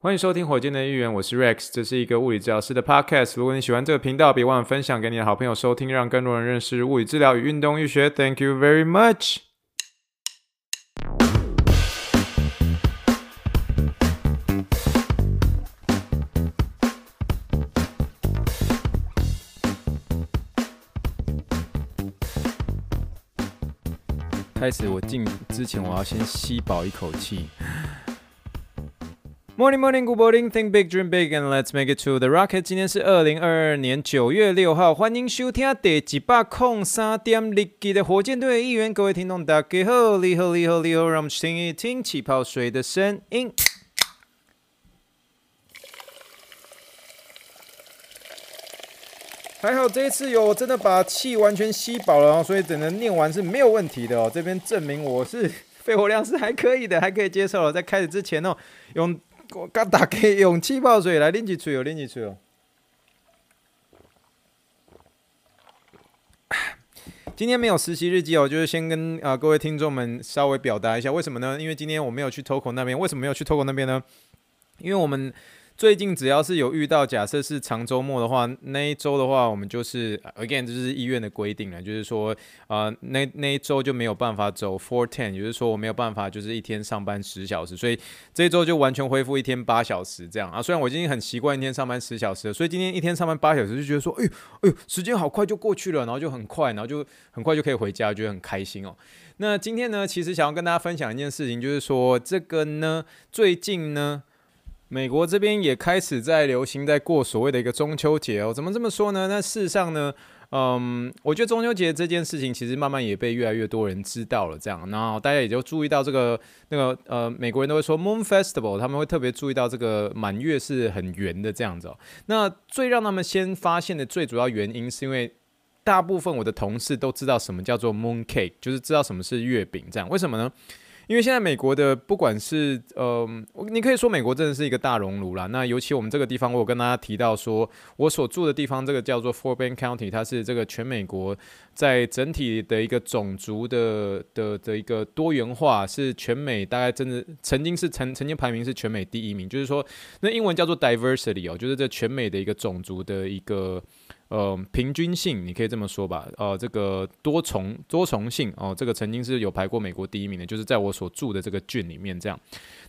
欢迎收听火箭的预言，我是 Rex，这是一个物理治疗师的 Podcast。如果你喜欢这个频道，别忘了分享给你的好朋友收听，让更多人认识物理治疗与运动医学。Thank you very much。开始，我进之前，我要先吸饱一口气。Morning, morning, good morning. Think big, dream big, and let's make it to the rocket. 今天是二零二二年九月六号，欢迎收听第几百控三点日记的火箭队一员。各位听众，大家好，你好，你好，你好，让我们听一听气泡水的声音。还好这一次有真的把气完全吸饱了哦，所以整个念完是没有问题的哦。这边证明我是 肺活量是还可以的，还可以接受了。在开始之前哦，用。我刚打开用气泡水来拎起吹哦，拎起吹哦。今天没有实习日记哦，就是先跟啊、各位听众们稍微表达一下，为什么呢？因为今天我没有去 Toco 那边，为什么没有去 Toco 那边呢？因为我们。最近只要是有遇到，假设是长周末的话，那一周的话，我们就是 again，这是医院的规定了，就是说，啊、呃，那那一周就没有办法走 four ten，也就是说我没有办法就是一天上班十小时，所以这一周就完全恢复一天八小时这样啊。虽然我今天很习惯一天上班十小时了，所以今天一天上班八小时就觉得说，哎呦哎呦，时间好快就过去了，然后就很快，然后就很快就可以回家，觉得很开心哦。那今天呢，其实想要跟大家分享一件事情，就是说这个呢，最近呢。美国这边也开始在流行，在过所谓的一个中秋节哦。怎么这么说呢？那事实上呢，嗯，我觉得中秋节这件事情其实慢慢也被越来越多人知道了。这样，然后大家也就注意到这个那个呃，美国人都会说 Moon Festival，他们会特别注意到这个满月是很圆的这样子哦。那最让他们先发现的最主要原因，是因为大部分我的同事都知道什么叫做 Moon Cake，就是知道什么是月饼。这样，为什么呢？因为现在美国的不管是呃，你可以说美国真的是一个大熔炉啦。那尤其我们这个地方，我有跟大家提到说，我所住的地方这个叫做 Fort Bend County，它是这个全美国在整体的一个种族的的的一个多元化，是全美大概真的曾经是曾曾经排名是全美第一名，就是说那英文叫做 diversity 哦，就是这全美的一个种族的一个。呃，平均性你可以这么说吧，呃，这个多重多重性哦，这个曾经是有排过美国第一名的，就是在我所住的这个郡里面这样。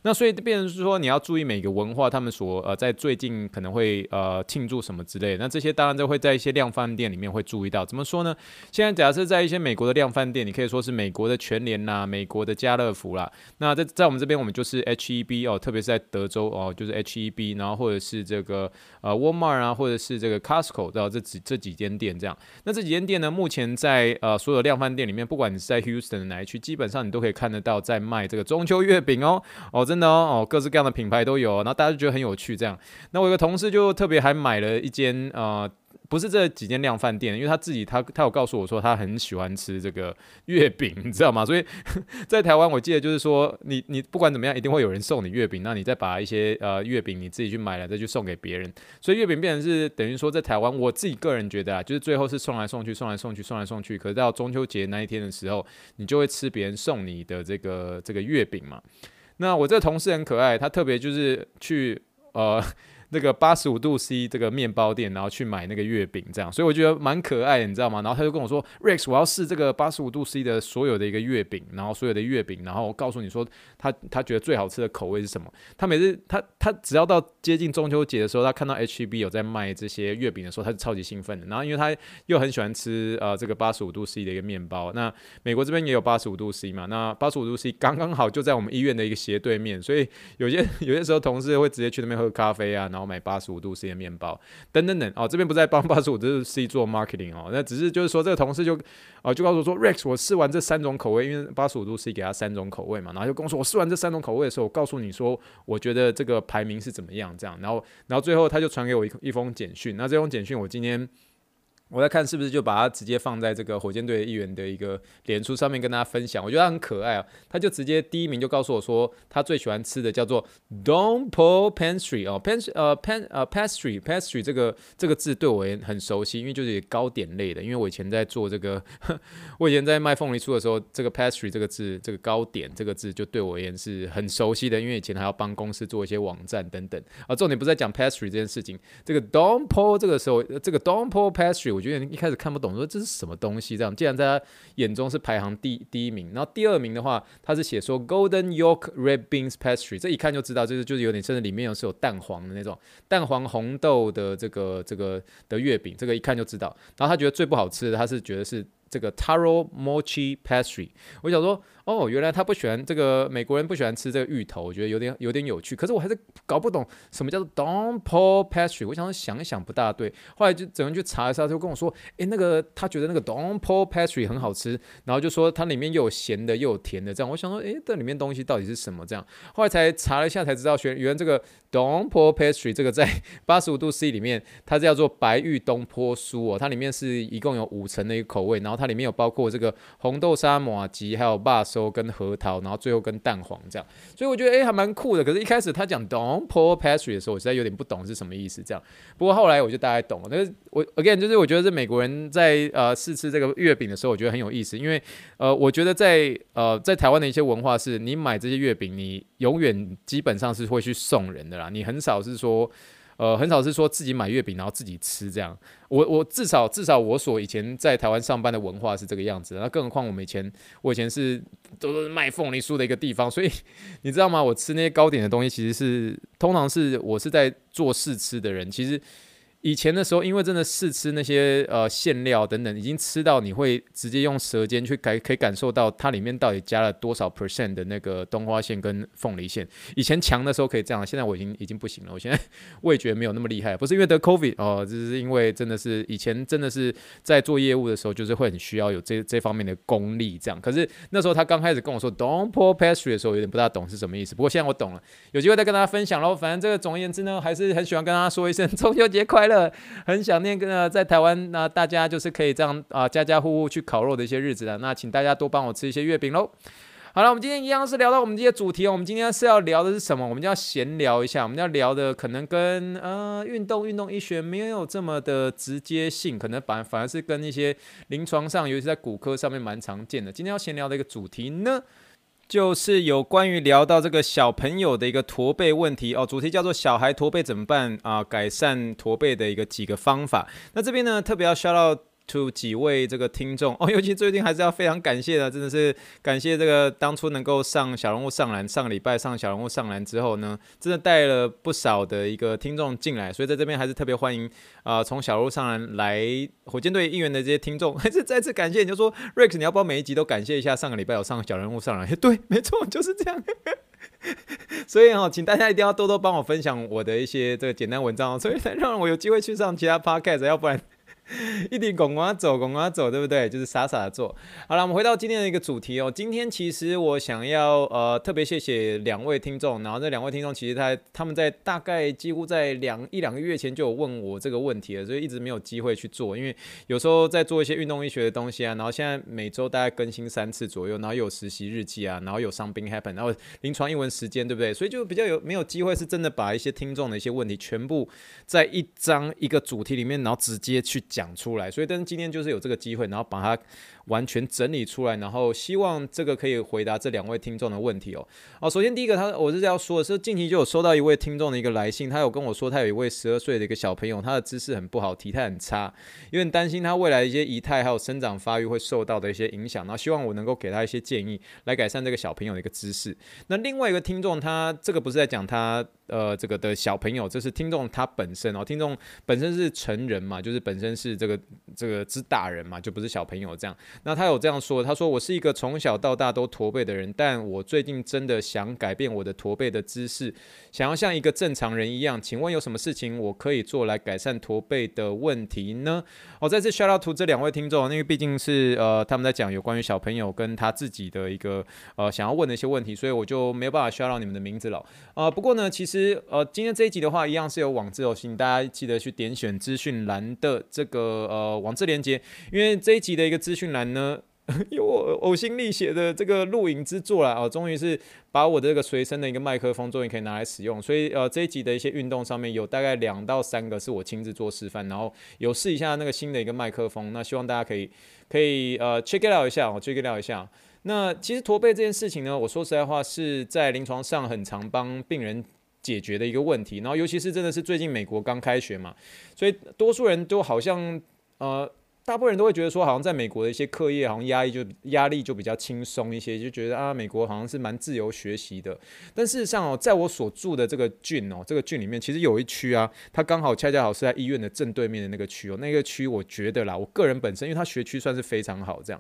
那所以变成是说，你要注意每个文化，他们所呃在最近可能会呃庆祝什么之类的。那这些当然都会在一些量贩店里面会注意到。怎么说呢？现在假设在一些美国的量贩店，你可以说是美国的全联呐，美国的家乐福啦。那在在我们这边，我们就是 HEB 哦，特别是在德州哦，就是 HEB，然后或者是这个呃 Walmart 啊，或者是这个 Costco，然后这几这几间店这样。那这几间店呢，目前在呃所有量贩店里面，不管你是在 Houston 的哪一区，基本上你都可以看得到在卖这个中秋月饼哦哦。真的哦，各式各样的品牌都有，然后大家就觉得很有趣，这样。那我有个同事就特别还买了一间，呃，不是这几间量饭店，因为他自己他他有告诉我说他很喜欢吃这个月饼，你知道吗？所以 在台湾，我记得就是说，你你不管怎么样，一定会有人送你月饼，那你再把一些呃月饼你自己去买了再去送给别人，所以月饼变成是等于说在台湾，我自己个人觉得啊，就是最后是送来送去，送来送去，送来送去，可是到中秋节那一天的时候，你就会吃别人送你的这个这个月饼嘛。那我这个同事很可爱，他特别就是去呃。那个八十五度 C 这个面包店，然后去买那个月饼，这样，所以我觉得蛮可爱的，你知道吗？然后他就跟我说，Rex，我要试这个八十五度 C 的所有的一个月饼，然后所有的月饼，然后我告诉你说，他他觉得最好吃的口味是什么？他每次他他只要到接近中秋节的时候，他看到 HEB 有在卖这些月饼的时候，他是超级兴奋的。然后因为他又很喜欢吃呃这个八十五度 C 的一个面包，那美国这边也有八十五度 C 嘛？那八十五度 C 刚刚好就在我们医院的一个斜对面，所以有些有些时候同事会直接去那边喝咖啡啊，然后然后买八十五度 C 的面包，等等等哦，这边不在帮八十五度 C 做 marketing 哦，那只是就是说这个同事就哦就告诉我说，Rex，我试完这三种口味，因为八十五度 C 给他三种口味嘛，然后就跟我说，我试完这三种口味的时候，我告诉你说，我觉得这个排名是怎么样这样，然后然后最后他就传给我一一封简讯，那这封简讯我今天我在看是不是就把它直接放在这个火箭队议员的一个脸书上面跟大家分享，我觉得他很可爱啊，他就直接第一名就告诉我说，他最喜欢吃的叫做 Donpo Pastry 哦，Pan 呃 Pan 呃 Pastry Pastry 这个这个字对我也很熟悉，因为就是糕点类的，因为我以前在做这个，我以前在卖凤梨酥的时候，这个 Pastry 这个字这个糕点这个字就对我而言是很熟悉的，因为以前还要帮公司做一些网站等等啊，重点不是在讲 Pastry 这件事情，这个 Donpo 这个时候这个 Donpo Pastry。我觉得一开始看不懂，说这是什么东西？这样，既然在他眼中是排行第第一名，然后第二名的话，他是写说 Golden York Red Beans Pastry，这一看就知道，就是就是有点甚至里面有是有蛋黄的那种蛋黄红豆的这个这个的月饼，这个一看就知道。然后他觉得最不好吃的，他是觉得是这个 Taro Mochi Pastry。我想说。哦，原来他不喜欢这个美国人不喜欢吃这个芋头，我觉得有点有点有趣。可是我还是搞不懂什么叫做 Donpo Pastry。我想想一想不大对，后来就整个去查一下，就跟我说，诶，那个他觉得那个 Donpo Pastry 很好吃，然后就说它里面又有咸的又有甜的这样。我想说，诶，这里面东西到底是什么这样？后来才查了一下才知道，原原来这个 Donpo Pastry 这个在 八十五度 C 里面，它叫做白玉东坡酥哦，它里面是一共有五层的一个口味，然后它里面有包括这个红豆沙马吉，还有肉松。跟核桃，然后最后跟蛋黄这样，所以我觉得诶、欸、还蛮酷的。可是，一开始他讲 Donpo Pastry 的时候，我实在有点不懂是什么意思。这样，不过后来我就大概懂了。那个我 again 就是我觉得是美国人在呃试吃这个月饼的时候，我觉得很有意思，因为呃我觉得在呃在台湾的一些文化是，你买这些月饼，你永远基本上是会去送人的啦，你很少是说呃很少是说自己买月饼然后自己吃这样。我我至少至少我所以前在台湾上班的文化是这个样子，那更何况我们以前我以前是都是卖凤梨酥的一个地方，所以你知道吗？我吃那些糕点的东西，其实是通常是我是在做试吃的人，其实。以前的时候，因为真的试吃那些呃馅料等等，已经吃到你会直接用舌尖去感可以感受到它里面到底加了多少 percent 的那个冬花馅跟凤梨馅。以前强的时候可以这样，现在我已经已经不行了。我现在 味觉没有那么厉害，不是因为得 COVID 哦，只是因为真的是以前真的是在做业务的时候，就是会很需要有这这方面的功力这样。可是那时候他刚开始跟我说 Donpo Pastry 的时候，有点不大懂是什么意思。不过现在我懂了，有机会再跟大家分享喽。反正这个总而言之呢，还是很喜欢跟大家说一声 中秋节快乐。了很想念跟呃，在台湾那大家就是可以这样啊，家家户户去烤肉的一些日子了。那请大家多帮我吃一些月饼喽。好了，我们今天一样是聊到我们这些主题哦。我们今天是要聊的是什么？我们就要闲聊一下。我们要聊的可能跟呃运动、运动医学没有这么的直接性，可能反反而是跟一些临床上，尤其是在骨科上面蛮常见的。今天要闲聊的一个主题呢，就是有关于聊到这个小朋友的一个驼背问题哦，主题叫做“小孩驼背怎么办啊？改善驼背的一个几个方法”。那这边呢，特别要 shout out to 几位这个听众哦，尤其最近还是要非常感谢的，真的是感谢这个当初能够上小人物上篮，上个礼拜上小人物上篮之后呢，真的带了不少的一个听众进来，所以在这边还是特别欢迎啊，从、小人物上篮来火箭队应援的这些听众，还 是再次感谢。你就说 Rex，你要不要每一集都感谢一下？上个礼拜有上小人物上篮，对，没错，就是这样。所以哦，请大家一定要多多帮我分享我的一些这个简单文章，所以才让我有机会去上其他 podcast，要不然。一直拱啊走，拱啊走，对不对？就是傻傻的做。好了，我们回到今天的一个主题哦。今天其实我想要呃特别谢谢两位听众，然后这两位听众其实他他们在大概几乎在两一两个月前就有问我这个问题了，所以一直没有机会去做。因为有时候在做一些运动医学的东西啊，然后现在每周大概更新三次左右，然后有实习日记啊，然后有伤病 happen，然后临床英文时间，对不对？所以就比较有没有机会是真的把一些听众的一些问题全部在一张一个主题里面，然后直接去讲。讲出来，所以但是今天就是有这个机会，然后把它完全整理出来，然后希望这个可以回答这两位听众的问题哦。哦，首先第一个他我是要说的是，近期就有收到一位听众的一个来信，他有跟我说他有一位十二岁的一个小朋友，他的姿势很不好，体态很差，有点担心他未来一些仪态还有生长发育会受到的一些影响，然后希望我能够给他一些建议来改善这个小朋友的一个姿势。那另外一个听众他这个不是在讲他。呃，这个的小朋友，这是听众他本身哦，听众本身是成人嘛，就是本身是这个这个之大人嘛，就不是小朋友这样。那他有这样说，他说我是一个从小到大都驼背的人，但我最近真的想改变我的驼背的姿势，想要像一个正常人一样。请问有什么事情我可以做来改善驼背的问题呢？我、哦、再次 shout out to 这两位听众，因为毕竟是呃他们在讲有关于小朋友跟他自己的一个呃想要问的一些问题，所以我就没有办法 shout out 你们的名字了。呃，不过呢，其实。呃，今天这一集的话，一样是有网志哦，请大家记得去点选资讯栏的这个个呃网志连接，因为这一集的一个资讯栏呢。有我呕心沥血的这个录影之作啦，哦，终于是把我的这个随身的一个麦克风终于可以拿来使用，所以呃这一集的一些运动上面有大概两到三个是我亲自做示范，然后有试一下那个新的一个麦克风，那希望大家可以可以呃 check it out 一下，哦 check it out 一下。那其实驼背这件事情呢，我说实在话是在临床上很常帮病人解决的一个问题，然后尤其是真的是最近美国刚开学嘛，所以多数人都好像呃。大部分人都会觉得说，好像在美国的一些课业，好像压力就压力就比较轻松一些，就觉得啊，美国好像是蛮自由学习的。但事实上哦，在我所住的这个郡哦，这个郡里面其实有一区啊，它刚好恰恰好是在医院的正对面的那个区哦。那个区我觉得啦，我个人本身，因为它学区算是非常好，这样。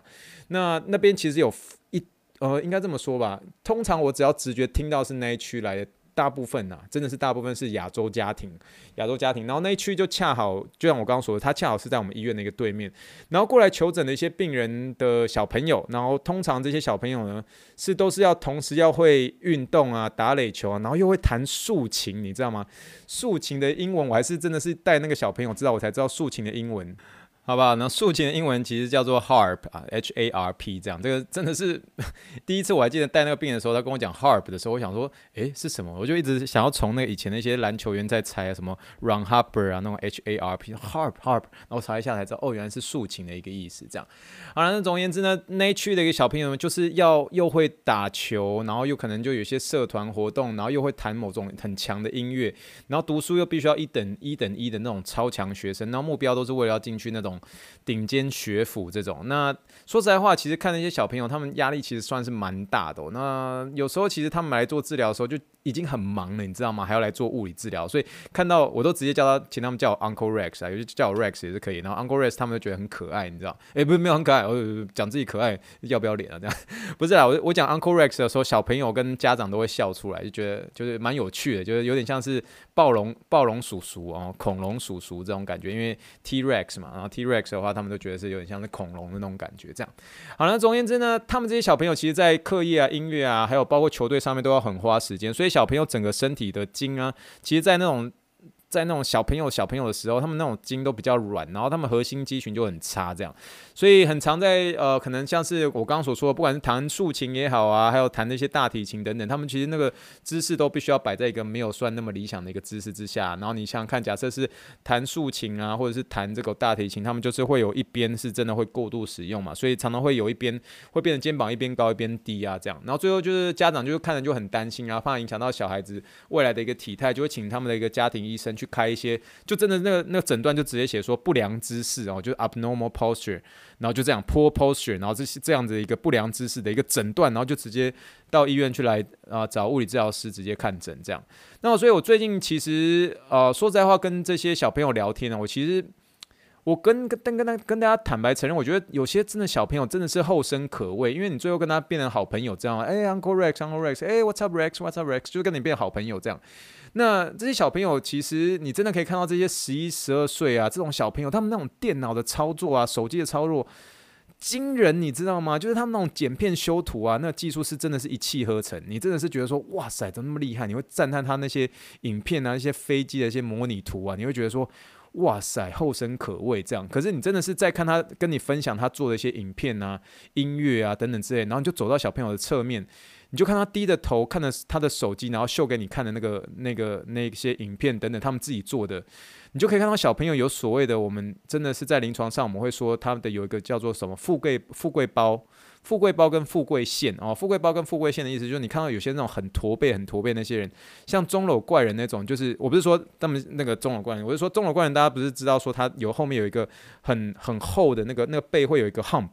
那那边其实有一呃，应该这么说吧，通常我只要直觉听到是那一区来的。大部分呐、真的是大部分是亚洲家庭，亚洲家庭。然后那一区就恰好，就像我刚刚说的，他恰好是在我们医院的一个对面。然后过来求诊的一些病人的小朋友，然后通常这些小朋友呢，是都是要同时要会运动啊，打垒球啊，然后又会弹竖琴，你知道吗？竖琴的英文我还是真的是带那个小朋友知道，我才知道竖琴的英文。好不好，那竖琴的英文其实叫做 harp 啊，H A R P 这样，这个真的是 第一次我还记得带那个病人的时候，他跟我讲 harp 的时候，我想说，诶，是什么？我就一直想要从那个以前那些篮球员在猜什么 Ron Harper 啊，那种 H A R P harp harp，然后查一下才知道，哦，原来是竖琴的一个意思。这样，好了，那总而言之呢，那一区的一个小朋友就是要又会打球，然后又可能就有些社团活动，然后又会弹某种很强的音乐，然后读书又必须要一等一等一的那种超强学生，然后目标都是为了要进去那种。顶尖学府这种，那说实在话，其实看那些小朋友，他们压力其实算是蛮大的哦。那有时候其实他们来做治疗的时候就。已经很忙了，你知道吗？还要来做物理治疗，所以看到我都直接叫他，请他们叫我 Uncle Rex 啊，有些叫我 Rex 也是可以。然后 Uncle Rex 他们都觉得很可爱，你知道？诶，不是没有很可爱，我讲自己可爱要不要脸啊？这样不是啦，我我讲 Uncle Rex 的时候，小朋友跟家长都会笑出来，就觉得就是蛮有趣的，就是有点像是暴龙暴龙叔叔哦，恐龙叔叔这种感觉，因为 T Rex 嘛，然后 T Rex 的话，他们都觉得是有点像是恐龙的那种感觉。这样好了，总而言之呢，他们这些小朋友其实，在课业啊、音乐啊，还有包括球队上面都要很花时间，所以小朋友整个身体的筋啊，其实，在那种。在那种小朋友小朋友的时候，他们那种筋都比较软，然后他们核心肌群就很差，这样，所以很常在呃，可能像是我刚刚所说的，不管是弹竖琴也好啊，还有弹那些大提琴等等，他们其实那个姿势都必须要摆在一个没有算那么理想的一个姿势之下。然后你想看，假设是弹竖琴啊，或者是弹这个大提琴，他们就是会有一边是真的会过度使用嘛，所以常常会有一边会变成肩膀一边高一边低啊，这样。然后最后就是家长就是看着就很担心啊，怕影响到小孩子未来的一个体态，就会请他们的一个家庭医生。去开一些，就真的那个那个诊断就直接写说不良姿势哦，就是 abnormal posture，然后就这样 poor posture，然后这是这样子一个不良姿势的一个诊断，然后就直接到医院去来啊、找物理治疗师直接看诊这样。那所以我最近其实呃说实在话，跟这些小朋友聊天呢，我其实我跟跟跟跟跟大家坦白承认，我觉得有些真的小朋友真的是后生可畏，因为你最后跟他变成好朋友这样，哎，Uncle Rex，Uncle Rex，哎，What's up Rex，What's up Rex，就跟你变好朋友这样。那这些小朋友，其实你真的可以看到这些十一、十二岁啊，这种小朋友，他们那种电脑的操作啊，手机的操作惊人，你知道吗？就是他们那种剪片修图啊，那技术是真的是一气呵成。你真的是觉得说，哇塞，怎么那么厉害？你会赞叹他那些影片啊，那些飞机的一些模拟图啊，你会觉得说，哇塞，后生可畏这样。可是你真的是在看他跟你分享他做的一些影片啊、音乐啊等等之类，然后你就走到小朋友的侧面。你就看他低着头看着他的手机，然后秀给你看的那个、那个、那些影片等等，他们自己做的，你就可以看到小朋友有所谓的，我们真的是在临床上我们会说他们的有一个叫做什么富贵富贵包、富贵包跟富贵线哦，富贵包跟富贵线的意思就是你看到有些那种很驼背、很驼背那些人，像钟楼怪人那种，就是我不是说他们那个钟楼怪人，我是说钟楼怪人，大家不是知道说他有后面有一个很很厚的那个那个背会有一个 hump。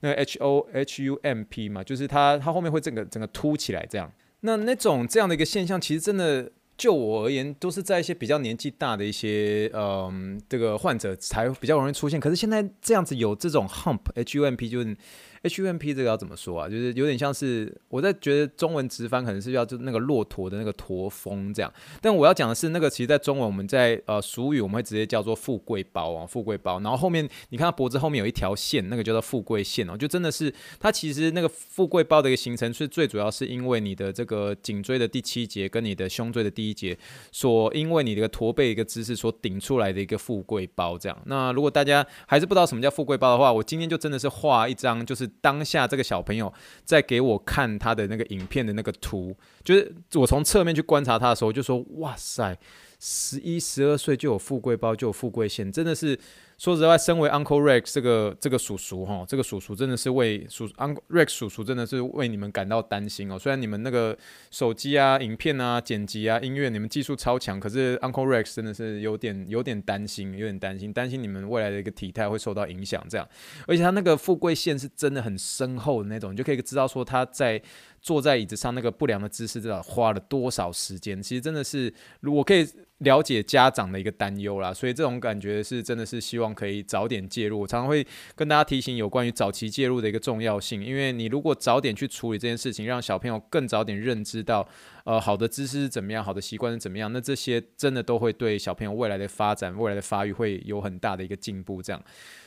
那 H O H U M P 嘛，就是它，它后面会整个整个凸起来这样。那那种这样的一个现象，其实真的就我而言，都是在一些比较年纪大的一些嗯这个患者才比较容易出现。可是现在这样子有这种 hump H U M P 就是 HUMP 这个要怎么说啊？就是有点像是我在觉得中文直翻可能是要就那个骆驼的那个驼峰这样，但我要讲的是那个其实在中文我们在呃俗语我们会直接叫做富贵包啊，富贵包。然后后面你看它脖子后面有一条线，那个叫做富贵线哦，就真的是它其实那个富贵包的一个形成是最主要是因为你的这个颈椎的第七节跟你的胸椎的第一节所因为你的一个驼背一个姿势所顶出来的一个富贵包这样。那如果大家还是不知道什么叫富贵包的话，我今天就真的是画一张就是。当下这个小朋友在给我看他的那个影片的那个图，就是我从侧面去观察他的时候，就说：“哇塞，十一、十二岁就有富贵包，就有富贵线，真的是。”说实话，身为 Uncle Rex 这个这个叔叔哈，这个叔叔真的是为叔 Uncle Rex 叔叔真的是为你们感到担心哦。虽然你们那个手机啊、影片啊、剪辑啊、音乐，你们技术超强，可是 Uncle Rex 真的是有点有点担心，有点担心，担心你们未来的一个体态会受到影响。这样，而且他那个富贵线是真的很深厚的那种，你就可以知道说他在坐在椅子上那个不良的姿势，知道花了多少时间。其实真的是，如果可以。了解家长的一个担忧啦，所以这种感觉是真的是希望可以早点介入。我常常会跟大家提醒有关于早期介入的一个重要性，因为你如果早点去处理这件事情，让小朋友更早点认知到，呃，好的姿势是怎么样，好的习惯是怎么样，那这些真的都会对小朋友未来的发展、未来的发育会有很大的一个进步。这样，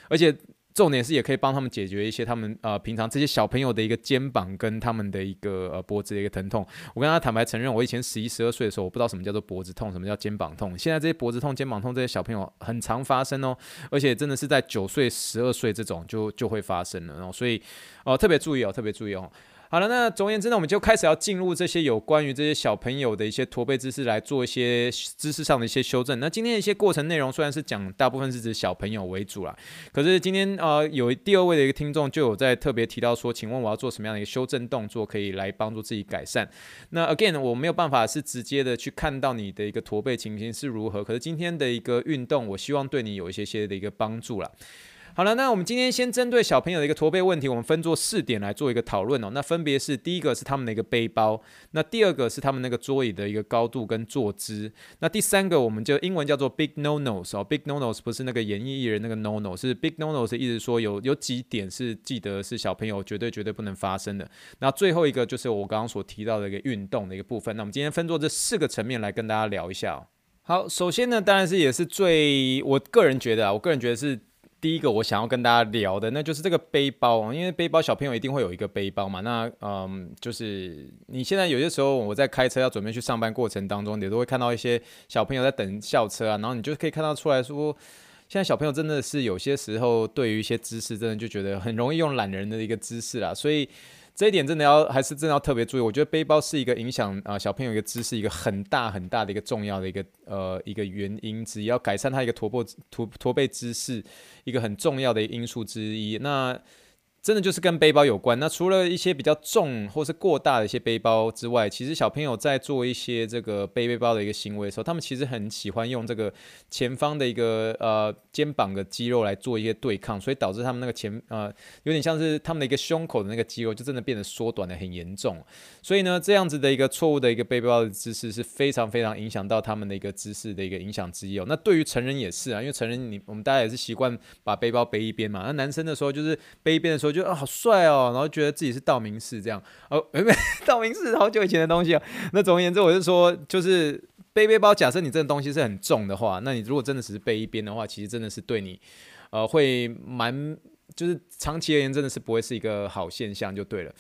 而且。重点是也可以帮他们解决一些他们呃平常这些小朋友的一个肩膀跟他们的一个呃脖子的一个疼痛。我跟他坦白承认，我以前十一十二岁的时候，我不知道什么叫做脖子痛，什么叫肩膀痛。现在这些脖子痛、肩膀痛这些小朋友很常发生哦，而且真的是在九岁、十二岁这种就就会发生了。然后所以哦、呃、特别注意哦，特别注意哦。好了，那总而言之呢，我们就开始要进入这些有关于这些小朋友的一些驼背姿势来做一些姿势上的一些修正。那今天的一些过程内容虽然是讲大部分是指小朋友为主啦，可是今天呃有第二位的一个听众就有在特别提到说，请问我要做什么样的一个修正动作可以来帮助自己改善？那 again 我没有办法是直接的去看到你的一个驼背情形是如何，可是今天的一个运动，我希望对你有一些些的一个帮助啦。好了，那我们今天先针对小朋友的一个驼背问题，我们分作四点来做一个讨论哦。那分别是第一个是他们的一个背包，那第二个是他们那个桌椅的一个高度跟坐姿，那第三个我们就英文叫做 big no nos 哦，big no nos 不是那个演艺艺人那个 no no，是 big no nos 是意思说有有几点是记得是小朋友绝对绝对不能发生的。那最后一个就是我刚刚所提到的一个运动的一个部分。那我们今天分作这四个层面来跟大家聊一下。好，首先呢，当然是也是最我个人觉得啊，我个人觉得是。第一个我想要跟大家聊的，那就是这个背包，因为背包小朋友一定会有一个背包嘛。那嗯，就是你现在有些时候我在开车要准备去上班过程当中，你都会看到一些小朋友在等校车啊，然后你就可以看到出来说，现在小朋友真的是有些时候对于一些知识，真的就觉得很容易用懒人的一个姿势啦，所以。这一点真的要还是真的要特别注意。我觉得背包是一个影响啊、小朋友一个姿势一个很大很大的一个重要的一个呃一个原因，之一要改善他一个驼背驼驼背姿势一个很重要的因素之一。那真的就是跟背包有关。那除了一些比较重或是过大的一些背包之外，其实小朋友在做一些这个背背包的一个行为的时候，他们其实很喜欢用这个前方的一个呃肩膀的肌肉来做一些对抗，所以导致他们那个前呃有点像是他们的一个胸口的那个肌肉就真的变得缩短的很严重。所以呢，这样子的一个错误的一个背包的姿势是非常非常影响到他们的一个姿势的一个影响之一哦。那对于成人也是啊，因为成人你我们大家也是习惯把背包背一边嘛。那男生的时候就是背一边的时候。就啊，好帅哦，然后觉得自己是道明寺这样哦，没 没，道明寺好久以前的东西啊。那总而言之，我是说，就是背背包，假设你这个东西是很重的话，那你如果真的只是背一边的话，其实真的是对你，呃，会蛮，就是长期而言，真的是不会是一个好现象，就对了。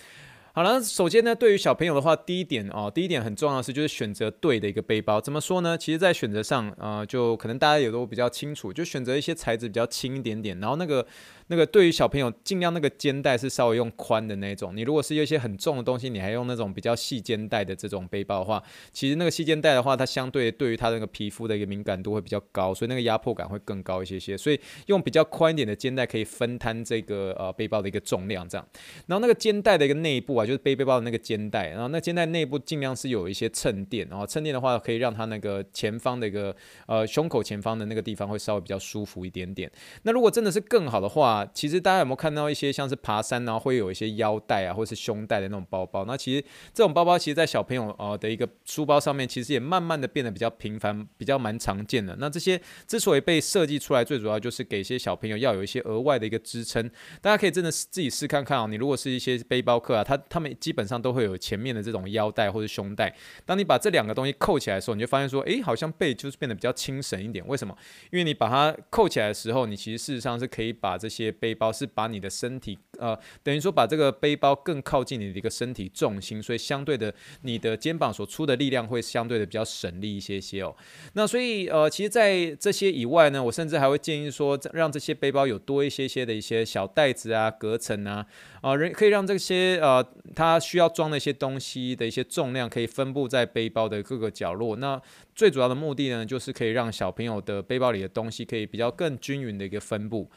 好了，首先呢，对于小朋友的话，第一点哦，第一点很重要的是，就是选择对的一个背包。怎么说呢？其实，在选择上，呃，就可能大家也都比较清楚，就选择一些材质比较轻一点点，然后那个。那个对于小朋友，尽量那个肩带是稍微用宽的那种。你如果是有一些很重的东西，你还用那种比较细肩带的这种背包的话，其实那个细肩带的话，它相对对于它那个皮肤的一个敏感度会比较高，所以那个压迫感会更高一些些。所以用比较宽一点的肩带可以分摊这个呃背包的一个重量，这样。然后那个肩带的一个内部啊，就是背背包的那个肩带，然后那肩带内部尽量是有一些衬垫，然后衬垫的话可以让它那个前方的一个呃胸口前方的那个地方会稍微比较舒服一点点。那如果真的是更好的话，其实大家有没有看到一些像是爬山然后会有一些腰带啊，或是胸带的那种包包？那其实这种包包其实，在小朋友呃的一个书包上面，其实也慢慢的变得比较频繁，比较蛮常见的。那这些之所以被设计出来，最主要就是给一些小朋友要有一些额外的一个支撑。大家可以真的自己试看看哦。你如果是一些背包客啊，他他们基本上都会有前面的这种腰带或者胸带。当你把这两个东西扣起来的时候，你就发现说，诶，好像背就是变得比较轻省一点。为什么？因为你把它扣起来的时候，你其实事实上是可以把这些背包是把你的身体呃，等于说把这个背包更靠近你的一个身体重心，所以相对的，你的肩膀所出的力量会相对的比较省力一些些哦。那所以呃，其实，在这些以外呢，我甚至还会建议说，让这些背包有多一些些的一些小袋子啊、隔层啊，啊，人可以让这些呃，它需要装的一些东西的一些重量可以分布在背包的各个角落。那最主要的目的呢，就是可以让小朋友的背包里的东西可以比较更均匀的一个分布。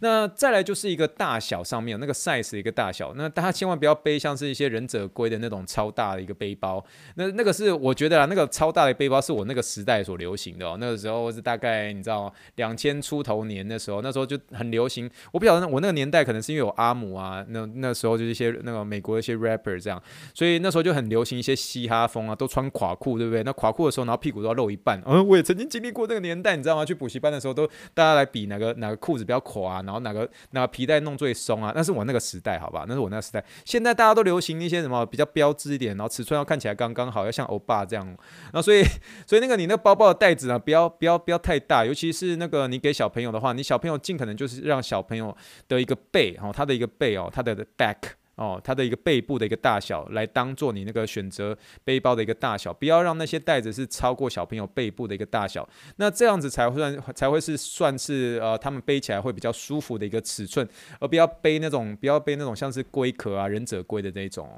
那再来就是一个大小上面那个 size 一个大小，那大家千万不要背像是一些忍者龟的那种超大的一个背包，那那个是我觉得啊，那个超大的背包是我那个时代所流行的哦，那个时候是大概你知道两千出头年的时候，那时候就很流行。我不晓得我那个年代可能是因为有阿姆啊，那那时候就是一些那个美国的一些 rapper 这样，所以那时候就很流行一些嘻哈风啊，都穿垮裤，对不对？那垮裤的时候，然后屁股都要露一半。嗯，我也曾经经历过那个年代，你知道吗？去补习班的时候，都大家来比哪个哪个裤子比较垮，然后哪个哪个皮带弄最松啊，那是我那个时代，好吧，那是我那个时代。现在大家都流行一些什么比较标志一点，然后尺寸要看起来刚刚好，要像欧巴这样。然后所以 所以那个你那个包包的袋子呢，不要不要不要太大，尤其是那个你给小朋友的话，你小朋友尽可能就是让小朋友的一个背哦，他的一个背哦，他的 back。哦，它的一个背部的一个大小来当做你那个选择背包的一个大小，不要让那些袋子是超过小朋友背部的一个大小，那这样子才算才会是算是呃他们背起来会比较舒服的一个尺寸，而不要背那种不要背那种像是龟壳啊忍者龟的那种。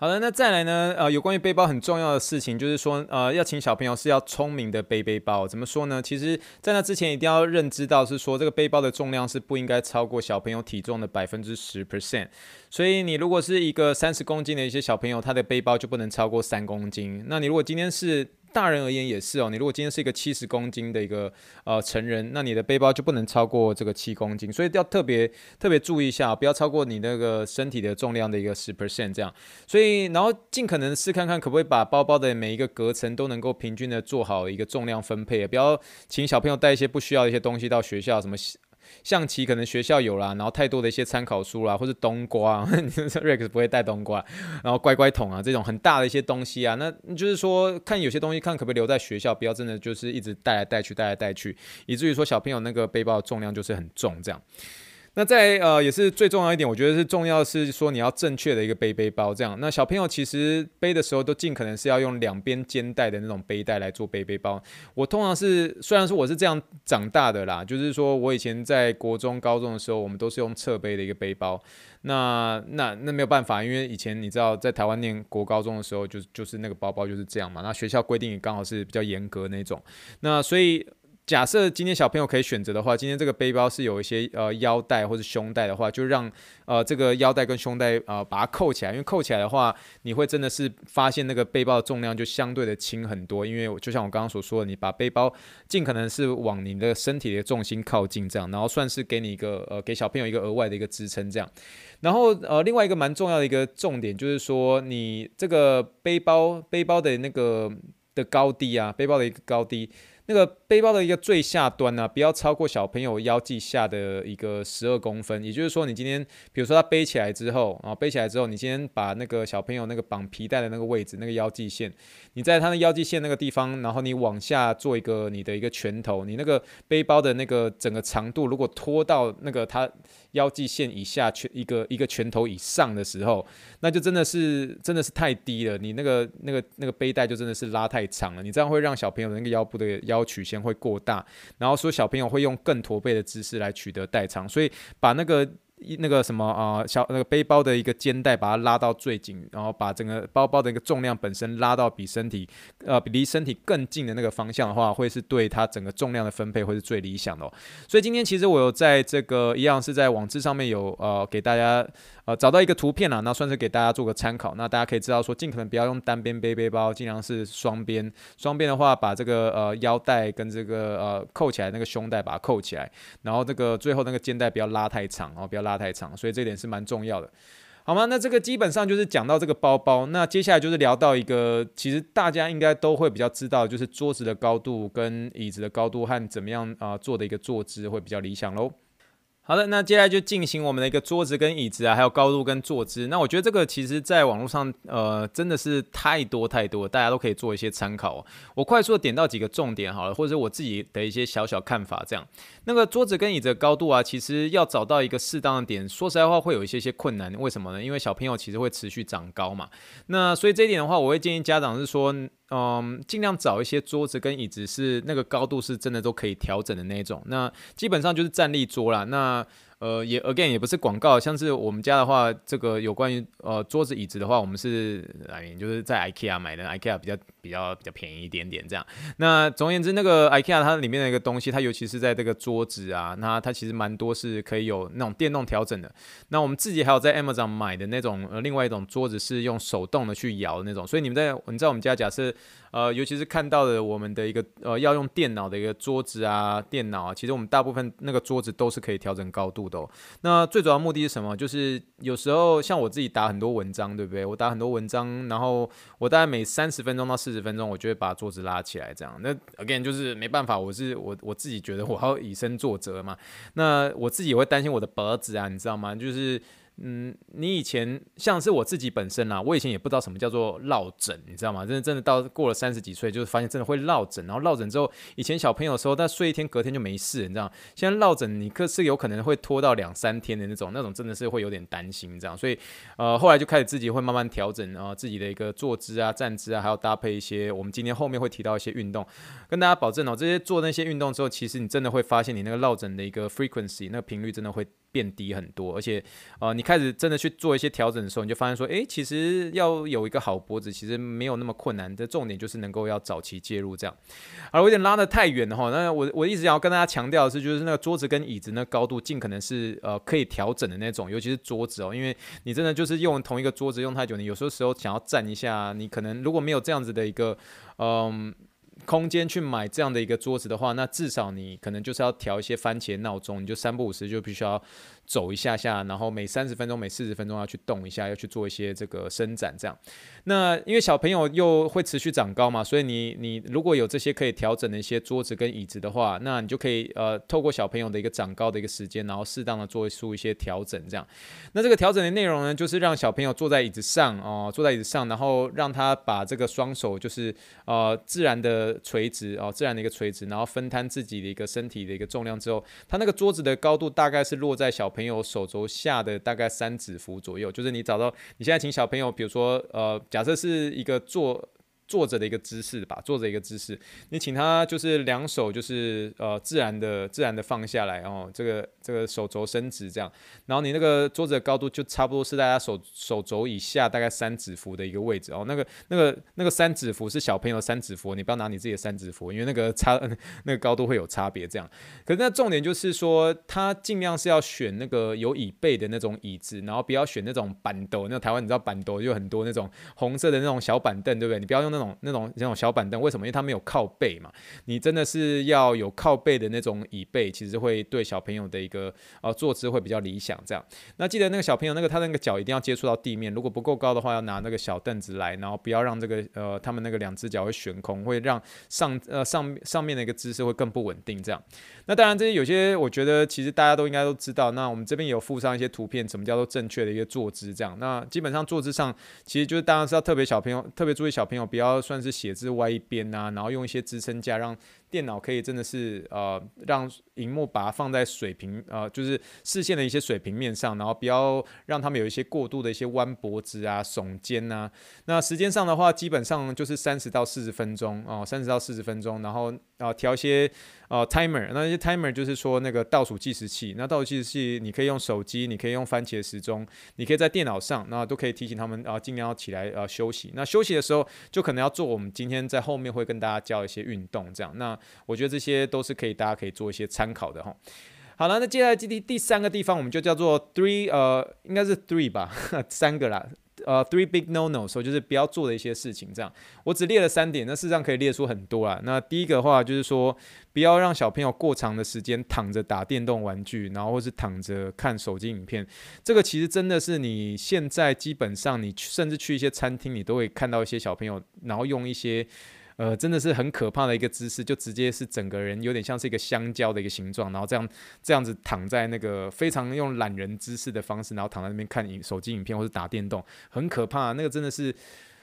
好的，那再来呢？呃，有关于背包很重要的事情，就是说，呃，要请小朋友是要聪明的背背包。怎么说呢？其实，在那之前一定要认知到，是说这个背包的重量是不应该超过小朋友体重的百分之十 percent。所以，你如果是一个三十公斤的一些小朋友，他的背包就不能超过三公斤。那你如果今天是大人而言也是哦，你如果今天是一个七十公斤的一个呃成人，那你的背包就不能超过这个七公斤，所以要特别特别注意一下，不要超过你那个身体的重量的一个十 percent 这样。所以然后尽可能试看看可不可以把包包的每一个隔层都能够平均的做好一个重量分配，不要请小朋友带一些不需要的一些东西到学校，什么。象棋可能学校有啦，然后太多的一些参考书啦，或是冬瓜，Rex 不会带冬瓜，然后乖乖桶啊这种很大的一些东西啊，那就是说看有些东西看可不可以留在学校，不要真的就是一直带来带去带来带去，以至于说小朋友那个背包的重量就是很重这样。那在呃也是最重要一点，我觉得是重要的是说你要正确的一个背背包，这样。那小朋友其实背的时候都尽可能是要用两边肩带的那种背带来做背背包。我通常是虽然说我是这样长大的啦，就是说我以前在国中、高中的时候，我们都是用侧背的一个背包。那那那没有办法，因为以前你知道在台湾念国高中的时候，就就是那个包包就是这样嘛。那学校规定也刚好是比较严格那种。那所以。假设今天小朋友可以选择的话，今天这个背包是有一些呃腰带或者胸带的话，就让呃这个腰带跟胸带呃把它扣起来，因为扣起来的话，你会真的是发现那个背包的重量就相对的轻很多，因为就像我刚刚所说的，你把背包尽可能是往你的身体的重心靠近这样，然后算是给你一个呃给小朋友一个额外的一个支撑这样，然后呃另外一个蛮重要的一个重点就是说，你这个背包背包的那个的高低啊，背包的一个高低。那个背包的一个最下端呢、不要超过小朋友腰际下的一个十二公分。也就是说，你今天比如说他背起来之后，啊，背起来之后，你今天把那个小朋友那个绑皮带的那个位置，那个腰际线，你在他的腰际线那个地方，然后你往下做一个你的一个拳头，你那个背包的那个整个长度，如果拖到那个他腰际线以下拳一个一个拳头以上的时候，那就真的是真的是太低了。你那个那个那个背带就真的是拉太长了，你这样会让小朋友那个腰部的腰。曲线会过大，然后说小朋友会用更驼背的姿势来取得代偿，所以把那个那个什么啊、小那个背包的一个肩带把它拉到最紧，然后把整个包包的一个重量本身拉到比身体呃比离身体更近的那个方向的话，会是对它整个重量的分配会是最理想的。所以今天其实我有在这个一样是在网志上面有呃给大家。呃找到一个图片啊，那算是给大家做个参考。那大家可以知道说，尽可能不要用单边背背包，尽量是双边。双边的话，把这个呃腰带跟这个呃扣起来那个胸带把它扣起来，然后这个最后那个肩带不要拉太长哦，不要拉太长。所以这点是蛮重要的。好吗？那这个基本上就是讲到这个包包。那接下来就是聊到一个，其实大家应该都会比较知道，就是桌子的高度跟椅子的高度和怎么样啊、呃、做的一个坐姿会比较理想喽。好的，那接下来就进行我们的一个桌子跟椅子啊，还有高度跟坐姿。那我觉得这个其实在网络上，呃，真的是太多太多，大家都可以做一些参考。我快速的点到几个重点好了，或者我自己的一些小小看法。这样，那个桌子跟椅子的高度啊，其实要找到一个适当的点，说实在话会有一些些困难。为什么呢？因为小朋友其实会持续长高嘛。那所以这一点的话，我会建议家长是说。嗯，尽量找一些桌子跟椅子是那个高度是真的都可以调整的那种。那基本上就是站立桌啦。那呃，也 again 也不是广告，像是我们家的话，这个有关于呃桌子椅子的话，我们是哎就是在 IKEA 买的，IKEA 比较比较比较便宜一点点这样。那总而言之，那个 IKEA 它里面的一个东西，它尤其是在这个桌子啊，那它其实蛮多是可以有那种电动调整的。那我们自己还有在 Amazon 买的那种呃另外一种桌子是用手动的去摇的那种。所以你们在你在我们家假设。呃，尤其是看到的我们的一个呃要用电脑的一个桌子啊，电脑啊，其实我们大部分那个桌子都是可以调整高度的哦。那最主要目的是什么？就是有时候像我自己打很多文章，对不对？我打很多文章，然后我大概每三十分钟到四十分钟，我就会把桌子拉起来，这样。那 again 就是没办法，我是我我自己觉得我要以身作则嘛。那我自己也会担心我的脖子啊，你知道吗？就是。嗯，你以前像是我自己本身啦，我以前也不知道什么叫做落枕，你知道吗？真的真的到过了三十几岁，就是发现真的会落枕。然后落枕之后，以前小朋友的时候，他睡一天隔天就没事，你知道？现在落枕你可是有可能会拖到两三天的那种，那种真的是会有点担心，这样。所以呃，后来就开始自己会慢慢调整啊、呃，自己的一个坐姿啊、站姿啊，还要搭配一些我们今天后面会提到一些运动，跟大家保证哦，这些做那些运动之后，其实你真的会发现你那个落枕的一个 frequency，那个频率真的会。变低很多，而且，呃，你开始真的去做一些调整的时候，你就发现说，诶，其实要有一个好脖子，其实没有那么困难。的重点就是能够要早期介入这样。而我有点拉得太远了哈，那我我一直想要跟大家强调的是，就是那个桌子跟椅子那高度尽可能是呃可以调整的那种，尤其是桌子哦，因为你真的就是用同一个桌子用太久，你有时候时候想要站一下，你可能如果没有这样子的一个嗯。空间去买这样的一个桌子的话，那至少你可能就是要调一些番茄闹钟，你就三不五时就必须要走一下下，然后每三十分钟、每四十分钟要去动一下，要去做一些这个伸展，这样。那因为小朋友又会持续长高嘛，所以你你如果有这些可以调整的一些桌子跟椅子的话，那你就可以呃透过小朋友的一个长高的一个时间，然后适当的做出一些调整，这样。那这个调整的内容呢，就是让小朋友坐在椅子上哦、坐在椅子上，然后让他把这个双手就是呃自然的。垂直哦，自然的一个垂直，然后分摊自己的一个身体的一个重量之后，他那个桌子的高度大概是落在小朋友手肘下的大概三指幅左右。就是你找到你现在请小朋友，比如说呃，假设是一个坐。坐着的一个姿势吧，坐着一个姿势，你请他就是两手就是呃自然的自然的放下来哦，这个这个手肘伸直这样，然后你那个桌子的高度就差不多是大家手手肘以下大概三指幅的一个位置哦，那个那个那个三指幅是小朋友三指幅，你不要拿你自己的三指幅，因为那个差 那个高度会有差别这样。可是那重点就是说，他尽量是要选那个有椅背的那种椅子，然后不要选那种板凳，那台湾你知道板凳就很多那种红色的那种小板凳，对不对？你不要用那。那种那种那种小板凳，为什么？因为它没有靠背嘛。你真的是要有靠背的那种椅背，其实会对小朋友的一个呃坐姿会比较理想。这样，那记得那个小朋友那个他那个脚一定要接触到地面，如果不够高的话，要拿那个小凳子来，然后不要让这个呃他们那个两只脚会悬空，会让上呃上上面的一个姿势会更不稳定。这样，那当然这些有些我觉得其实大家都应该都知道。那我们这边有附上一些图片，什么叫做正确的一个坐姿？这样，那基本上坐姿上其实就是当然是要特别小朋友特别注意小朋友不要。算是写字歪一边啊，然后用一些支撑架让电脑可以真的是呃让荧幕把它放在水平呃就是视线的一些水平面上，然后不要让他们有一些过度的一些弯脖子啊、耸肩啊。那时间上的话，基本上就是三十到四十分钟哦，三十到四十分钟，然后啊调一些。呃、timer，那些 timer 就是说那个倒数计时器。那倒数计时器，你可以用手机，你可以用番茄时钟，你可以在电脑上，那都可以提醒他们啊，尽量要起来啊休息。那休息的时候，就可能要做我们今天在后面会跟大家教一些运动，这样。那我觉得这些都是可以大家可以做一些参考的哈。好了，那接下来第第三个地方，我们就叫做 three，呃，应该是 three 吧，三个啦。呃，three big no no，所以就是不要做的一些事情，这样我只列了三点，那事实上可以列出很多啦。那第一个的话就是说，不要让小朋友过长的时间躺着打电动玩具，然后或是躺着看手机影片。这个其实真的是你现在基本上，你甚至去一些餐厅，你都会看到一些小朋友，然后用一些。呃，真的是很可怕的一个姿势，就直接是整个人有点像是一个香蕉的一个形状，然后这样这样子躺在那个非常用懒人姿势的方式，然后躺在那边看影手机影片或者打电动，很可怕。那个真的是，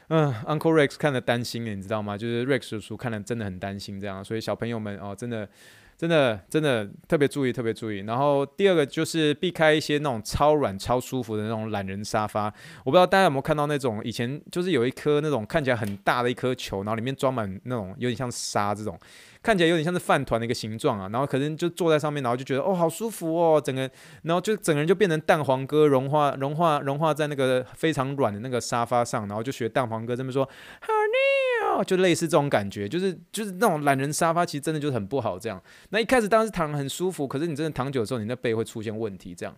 嗯、，Uncle Rex 看了担心的，你知道吗？就是 Rex 叔叔看了真的很担心这样，所以小朋友们哦，真的。真的真的特别注意，特别注意。然后第二个就是避开一些那种超软、超舒服的那种懒人沙发。我不知道大家有没有看到那种以前就是有一颗那种看起来很大的一颗球，然后里面装满那种有点像沙这种，看起来有点像是饭团的一个形状啊。然后可能就坐在上面，然后就觉得哦好舒服哦，整个然后就整个人就变成蛋黄哥融化融化融化在那个非常软的那个沙发上，然后就学蛋黄哥这么说，Honey。就类似这种感觉，就是就是那种懒人沙发，其实真的就是很不好。这样，那一开始当然是躺很舒服，可是你真的躺久的时候，你那背会出现问题。这样，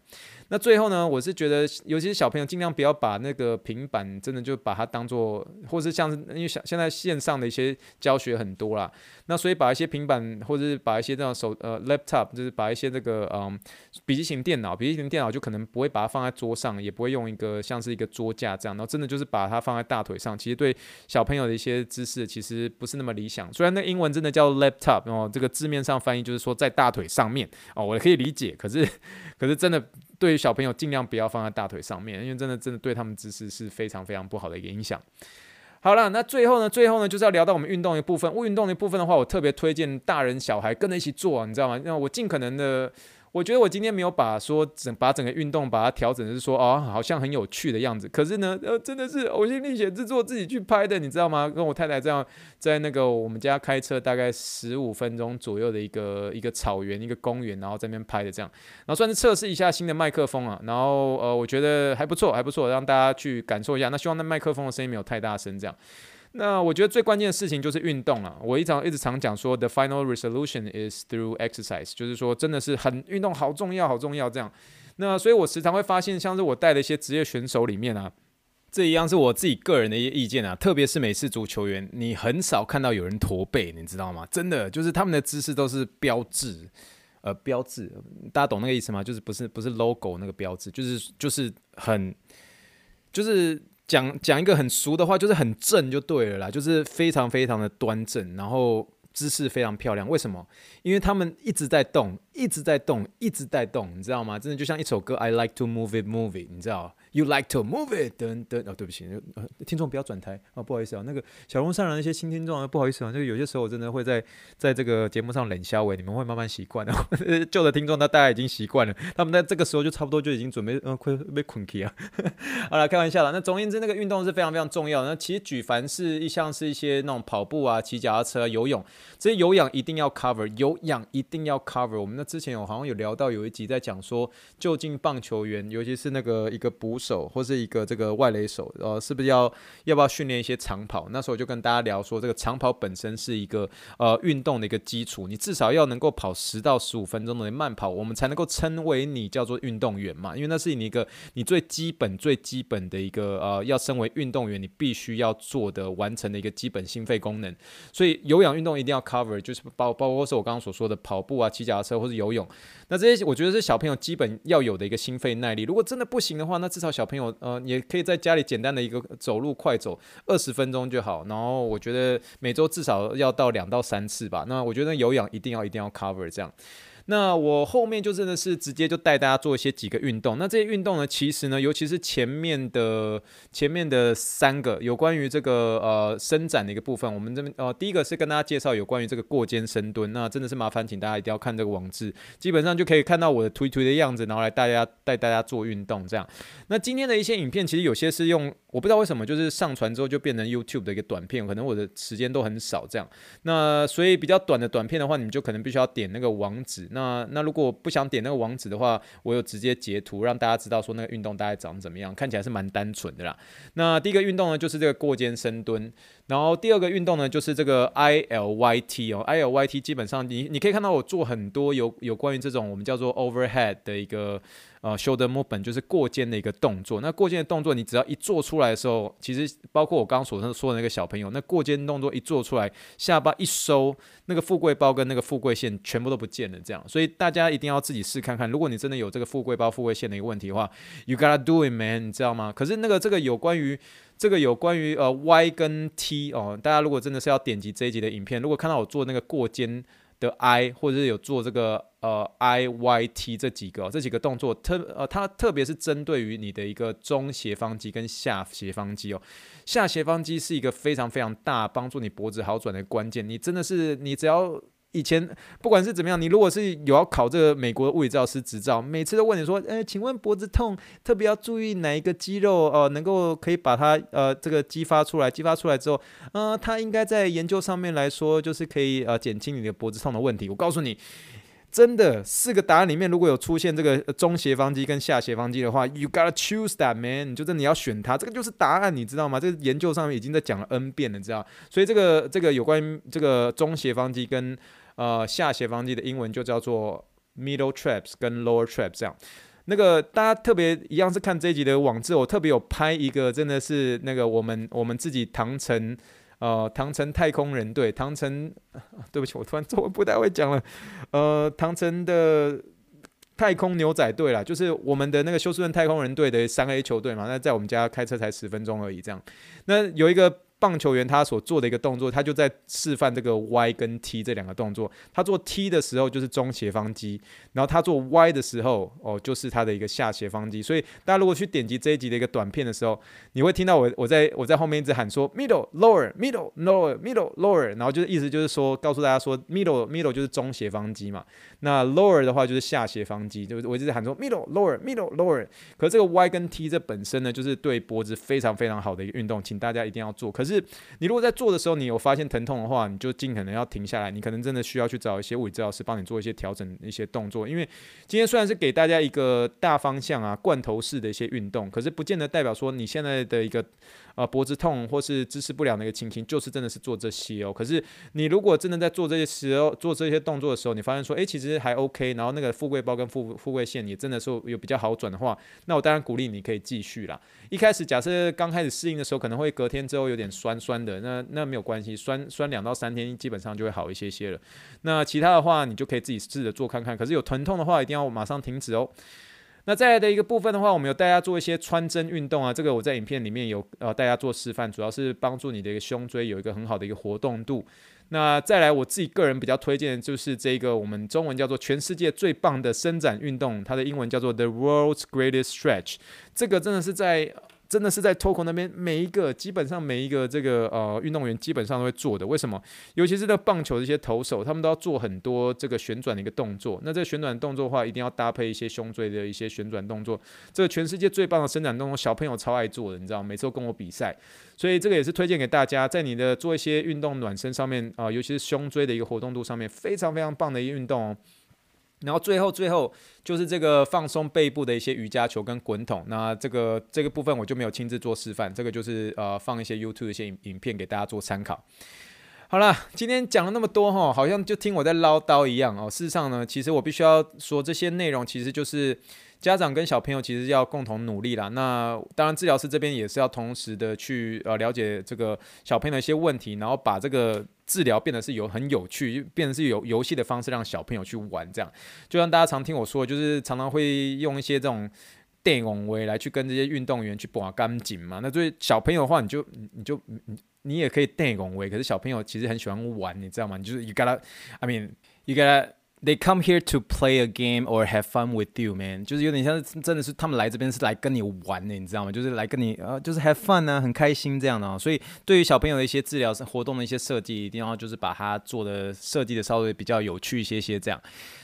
那最后呢，我是觉得，尤其是小朋友，尽量不要把那个平板，真的就把它当做，或是像是因为现在线上的一些教学很多啦，那所以把一些平板，或者是把一些这种手呃 laptop，就是把一些这个嗯笔记型电脑，笔记型电脑就可能不会把它放在桌上，也不会用一个像是一个桌架这样，然后真的就是把它放在大腿上，其实对小朋友的一些姿势其实不是那么理想，虽然那英文真的叫 laptop 哦，这个字面上翻译就是说在大腿上面哦，我可以理解。可是，可是真的对于小朋友尽量不要放在大腿上面，因为真的真的对他们姿势是非常非常不好的一个影响。好了，那最后呢，最后呢就是要聊到我们运动的部分。运动的部分的话，我特别推荐大人小孩跟着一起做，你知道吗？那我尽可能的。我觉得我今天没有把说整把整个运动把它调整是说哦，好像很有趣的样子。可是呢，呃，真的是呕心沥血制作自己去拍的，你知道吗？跟我太太这样在那个我们家开车大概十五分钟左右的一个一个草原一个公园，然后在那边拍的这样，然后算是测试一下新的麦克风啊。然后呃，我觉得还不错，还不错，让大家去感受一下。那希望那麦克风的声音没有太大声这样。那我觉得最关键的事情就是运动了。我一常一直常讲说，the final resolution is through exercise，就是说真的是很运动好重要，好重要这样。那所以我时常会发现，像是我带的一些职业选手里面啊，这一样是我自己个人的一些意见啊。特别是美式足球员，你很少看到有人驼背，你知道吗？真的就是他们的姿势都是标志，呃，标志，大家懂那个意思吗？就是不是不是 logo 那个标志，就是就是很就是。讲讲一个很俗的话，就是很正就对了啦，就是非常非常的端正，然后姿势非常漂亮。为什么？因为他们一直在动，一直在动，一直在动，你知道吗？真的就像一首歌，I like to move it, move it，你知道。You like to move it？等等哦，对不起，呃，听众不要转台哦，不好意思啊，那个小龙上的那些新听众啊，不好意思啊，就有些时候我真的会在在这个节目上冷笑话，你们会慢慢习惯的。旧的听众那大家已经习惯了，他们在这个时候就差不多就已经准备呃快被困起啊。好了，开玩笑了。那总而言之，那个运动是非常非常重要。那其实举凡是一项是一些那种跑步啊、骑脚踏车、游泳，这些有氧一定要 cover，有氧一定要 cover。我们的之前我好像有聊到有一集在讲说，究竟棒球员，尤其是那个一个捕手或是一个这个外垒手，呃，是不是要要不要训练一些长跑？那时候我就跟大家聊说，这个长跑本身是一个呃运动的一个基础，你至少要能够跑十到十五分钟的慢跑，我们才能够称为你叫做运动员嘛。因为那是你一个你最基本最基本的一个呃，要身为运动员你必须要做的完成的一个基本心肺功能。所以有氧运动一定要 cover，就是包包括是我刚刚所说的跑步啊、骑脚踏车或者游泳。那这些我觉得是小朋友基本要有的一个心肺耐力。如果真的不行的话，那至少小朋友呃也可以在家里简单的一个走路快走二十分钟就好。然后我觉得每周至少要到两到三次吧。那我觉得有氧一定要一定要 cover 这样。那我后面就真的是直接就带大家做一些几个运动。那这些运动呢，其实呢，尤其是前面的前面的三个有关于这个呃伸展的一个部分，我们这边呃第一个是跟大家介绍有关于这个过肩深蹲。那真的是麻烦，请大家一定要看这个网志，基本上就可以看到我的推推的样子，然后来大家带大家做运动这样。那今天的一些影片，其实有些是用。我不知道为什么，就是上传之后就变成 YouTube 的一个短片，可能我的时间都很少这样。那所以比较短的短片的话，你们就可能必须要点那个网址。那那如果不想点那个网址的话，我有直接截图让大家知道说那个运动大概长怎么样，看起来是蛮单纯的啦。那第一个运动呢，就是这个过肩深蹲。然后第二个运动呢，就是这个 ILYT 哦，ILYT 基本上你你可以看到我做很多有有关于这种我们叫做 overhead 的一个呃 shoulder movement，就是过肩的一个动作。那过肩的动作，你只要一做出来的时候，其实包括我刚刚所说的那个小朋友，那过肩动作一做出来，下巴一收，那个富贵包跟那个富贵线全部都不见了。这样，所以大家一定要自己试看看。如果你真的有这个富贵包、富贵线的一个问题的话，you gotta do it, man，你知道吗？可是那个这个有关于。这个有关于呃 Y 跟 T 哦，大家如果真的是要点击这一集的影片，如果看到我做那个过肩的 I，或者是有做这个呃 I Y T 这几个、这几个动作，特呃它特别是针对于你的一个中斜方肌跟下斜方肌哦，下斜方肌是一个非常非常大帮助你脖子好转的关键，你真的是你只要。以前不管是怎么样，你如果是有要考这个美国的物理治疗师执照，每次都问你说，呃，请问脖子痛特别要注意哪一个肌肉哦、呃，能够可以把它呃这个激发出来，激发出来之后，呃，它应该在研究上面来说，就是可以呃减轻你的脖子痛的问题。我告诉你，真的四个答案里面如果有出现这个中斜方肌跟下斜方肌的话，you gotta choose that man，你就真的要选它，这个就是答案，你知道吗？这个研究上面已经在讲了 n 遍了，你知道？所以这个这个有关于这个中斜方肌跟呃，下斜方肌的英文就叫做 middle traps 跟 lower traps 这样。那个大家特别一样是看这一集的网志，我特别有拍一个，真的是那个我们我们自己唐城呃唐城太空人队唐城，对不起，我突然中文不太会讲了。呃，唐城的太空牛仔队啦，就是我们的那个休斯顿太空人队的三 A 球队嘛。那在我们家开车才十分钟而已，这样。那有一个。棒球员他所做的一个动作，他就在示范这个 Y 跟 T 这两个动作。他做 T 的时候就是中斜方肌，然后他做 Y 的时候哦，就是他的一个下斜方肌。所以大家如果去点击这一集的一个短片的时候，你会听到我我在我在后面一直喊说 middle lower middle lower middle lower，然后就是意思就是说告诉大家说 middle middle 就是中斜方肌嘛，那 lower 的话就是下斜方肌，就我一直在喊说 middle lower middle lower。可是这个 Y 跟 T 这本身呢，就是对脖子非常非常好的一个运动，请大家一定要做。可是是你如果在做的时候，你有发现疼痛的话，你就尽可能要停下来。你可能真的需要去找一些物理治疗师帮你做一些调整、一些动作。因为今天虽然是给大家一个大方向啊，罐头式的一些运动，可是不见得代表说你现在的一个。啊，脖子痛或是姿势不良的一个情形，就是真的是做这些哦。可是你如果真的在做这些时候，做这些动作的时候，你发现说，诶，其实还 OK，然后那个富贵包跟富富贵线也真的是有比较好转的话，那我当然鼓励你可以继续啦。一开始假设刚开始适应的时候，可能会隔天之后有点酸酸的，那那没有关系，酸酸两到三天基本上就会好一些些了。那其他的话，你就可以自己试着做看看。可是有疼痛的话，一定要马上停止哦。那再来的一个部分的话，我们有大家做一些穿针运动啊，这个我在影片里面有呃大家做示范，主要是帮助你的一个胸椎有一个很好的一个活动度。那再来我自己个人比较推荐的就是这个我们中文叫做全世界最棒的伸展运动，它的英文叫做 The World's Greatest Stretch，这个真的是在。真的是在 TOCO 那边，每一个基本上每一个这个呃运动员基本上都会做的。为什么？尤其是在棒球的一些投手，他们都要做很多这个旋转的一个动作。那这个旋转动作的话，一定要搭配一些胸椎的一些旋转动作。这个全世界最棒的伸展动作，小朋友超爱做的，你知道？每次都跟我比赛，所以这个也是推荐给大家，在你的做一些运动暖身上面啊、尤其是胸椎的一个活动度上面，非常非常棒的一个运动哦。然后最后最后就是这个放松背部的一些瑜伽球跟滚筒，那这个这个部分我就没有亲自做示范，这个就是呃放一些 YouTube 一些影影片给大家做参考。好了，今天讲了那么多哈，好像就听我在唠叨一样哦。事实上呢，其实我必须要说这些内容其实就是。家长跟小朋友其实要共同努力啦。那当然，治疗师这边也是要同时的去呃了解这个小朋友的一些问题，然后把这个治疗变得是有很有趣，变成是有游戏的方式让小朋友去玩。这样，就像大家常听我说，就是常常会用一些这种电影为来去跟这些运动员去绑干紧嘛。那对小朋友的话，你就你就你你也可以电影为，可是小朋友其实很喜欢玩，你知道吗？你就是 you gotta，I mean you gotta。They come here to play a game or have fun with you, man，就是有点像是真的是他们来这边是来跟你玩的，你知道吗？就是来跟你呃，就是 have fun 啊，很开心这样的。所以对于小朋友的一些治疗活动的一些设计，一定要就是把它做的设计的稍微比较有趣一些些这样。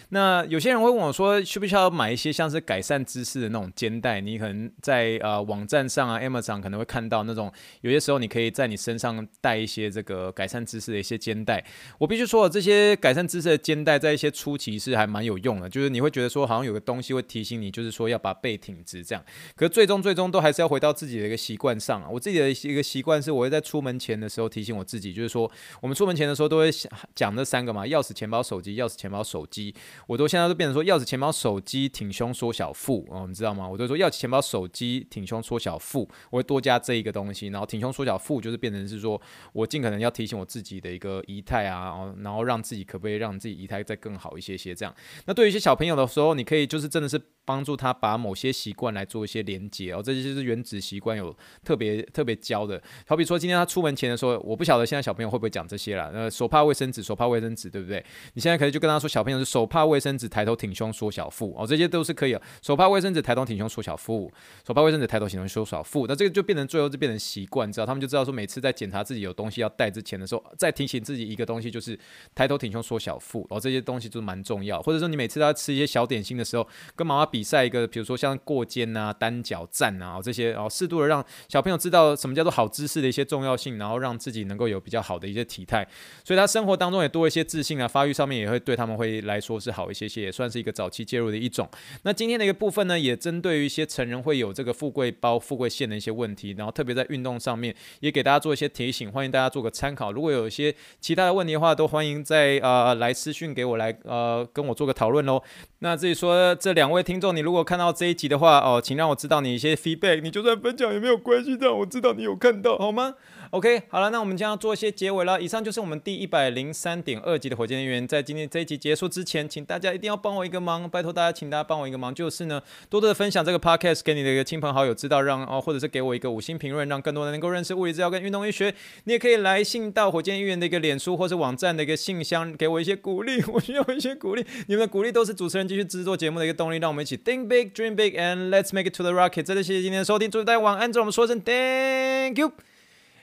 那有些人会问我说，需不需要买一些像是改善姿势的那种肩带？你可能在呃网站上啊，Amazon 可能会看到那种，有些时候你可以在你身上带一些这个改善姿势的一些肩带。我必须说，这些改善姿势的肩带在一些初期是还蛮有用的，就是你会觉得说好像有个东西会提醒你，就是说要把背挺直这样。可是最终最终都还是要回到自己的一个习惯上啊。我自己的一个习惯是，我会在出门前的时候提醒我自己，就是说我们出门前的时候都会讲那三个嘛：钥匙、钱包、手机；钥匙、钱包、手机。我都现在都变成说钥匙、钱包、手机，挺胸缩小腹哦，你知道吗？我都说钥匙、钱包、手机，挺胸缩小腹，我会多加这一个东西，然后挺胸缩小腹就是变成是说我尽可能要提醒我自己的一个仪态啊，然后让自己可不可以让自己仪态再更好有一些些这样。那对于一些小朋友的时候，你可以就是真的是帮助他把某些习惯来做一些连接哦，这些就是原子习惯有特别特别教的。好比说今天他出门前的时候，我不晓得现在小朋友会不会讲这些啦，呃，手帕、卫生纸，手帕、卫生纸，对不对？你现在可以就跟他说，小朋友是手帕、卫生纸，抬头挺胸缩小腹哦，这些都是可以。手帕卫生纸抬头挺胸缩小腹，手帕卫生纸抬头挺胸缩小腹。那这个就变成最后就变成习惯，知道他们就知道说每次在检查自己有东西要带之前的时候，再提醒自己一个东西，就是抬头挺胸缩小腹。哦，这些东西就蛮重要。或者说你每次都要吃一些小点心的时候，跟妈妈比赛一个，比如说像过肩啊、单脚站啊这些，然后适度的让小朋友知道什么叫做好姿势的一些重要性，然后让自己能够有比较好的一些体态，所以他生活当中也多一些自信啊，发育上面也会对他们会来说是好一些些，也算是一个早期介入的一种。那今天的一个部分呢，也针对于一些成人会有这个富贵包、富贵线的一些问题，然后特别在运动上面也给大家做一些提醒，欢迎大家做个参考。如果有一些其他的问题的话，都欢迎在呃来私讯给我来呃跟我做个讨论喽。那至于说这两位听众，你如果看到这一集的话哦，请让我知道你一些 feedback，你就算分享也没有关系，让我知道你有看到好吗？OK，好了，那我们将要做一些结尾了。以上就是我们第一百零三点二集的火箭队员。在今天这一集结束之前，请大家一定要帮我一个忙，拜托大家，请大家帮我一个忙，就是呢，多多的分享这个 podcast 给你的一个亲朋好友知道，让哦，或者是给我一个五星评论，让更多人能够认识物理治疗跟运动医学。你也可以来信到火箭医院的一个脸书或是网站的一个信箱，给我一些鼓励，我需要一些鼓励。你们的鼓励都是主持人继续制作节目的一个动力。让我们一起 think big, dream big, and let's make it to the rocket。真的谢谢今天的收听，祝大家晚安，祝我们说声 thank you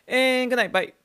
and good night，bye。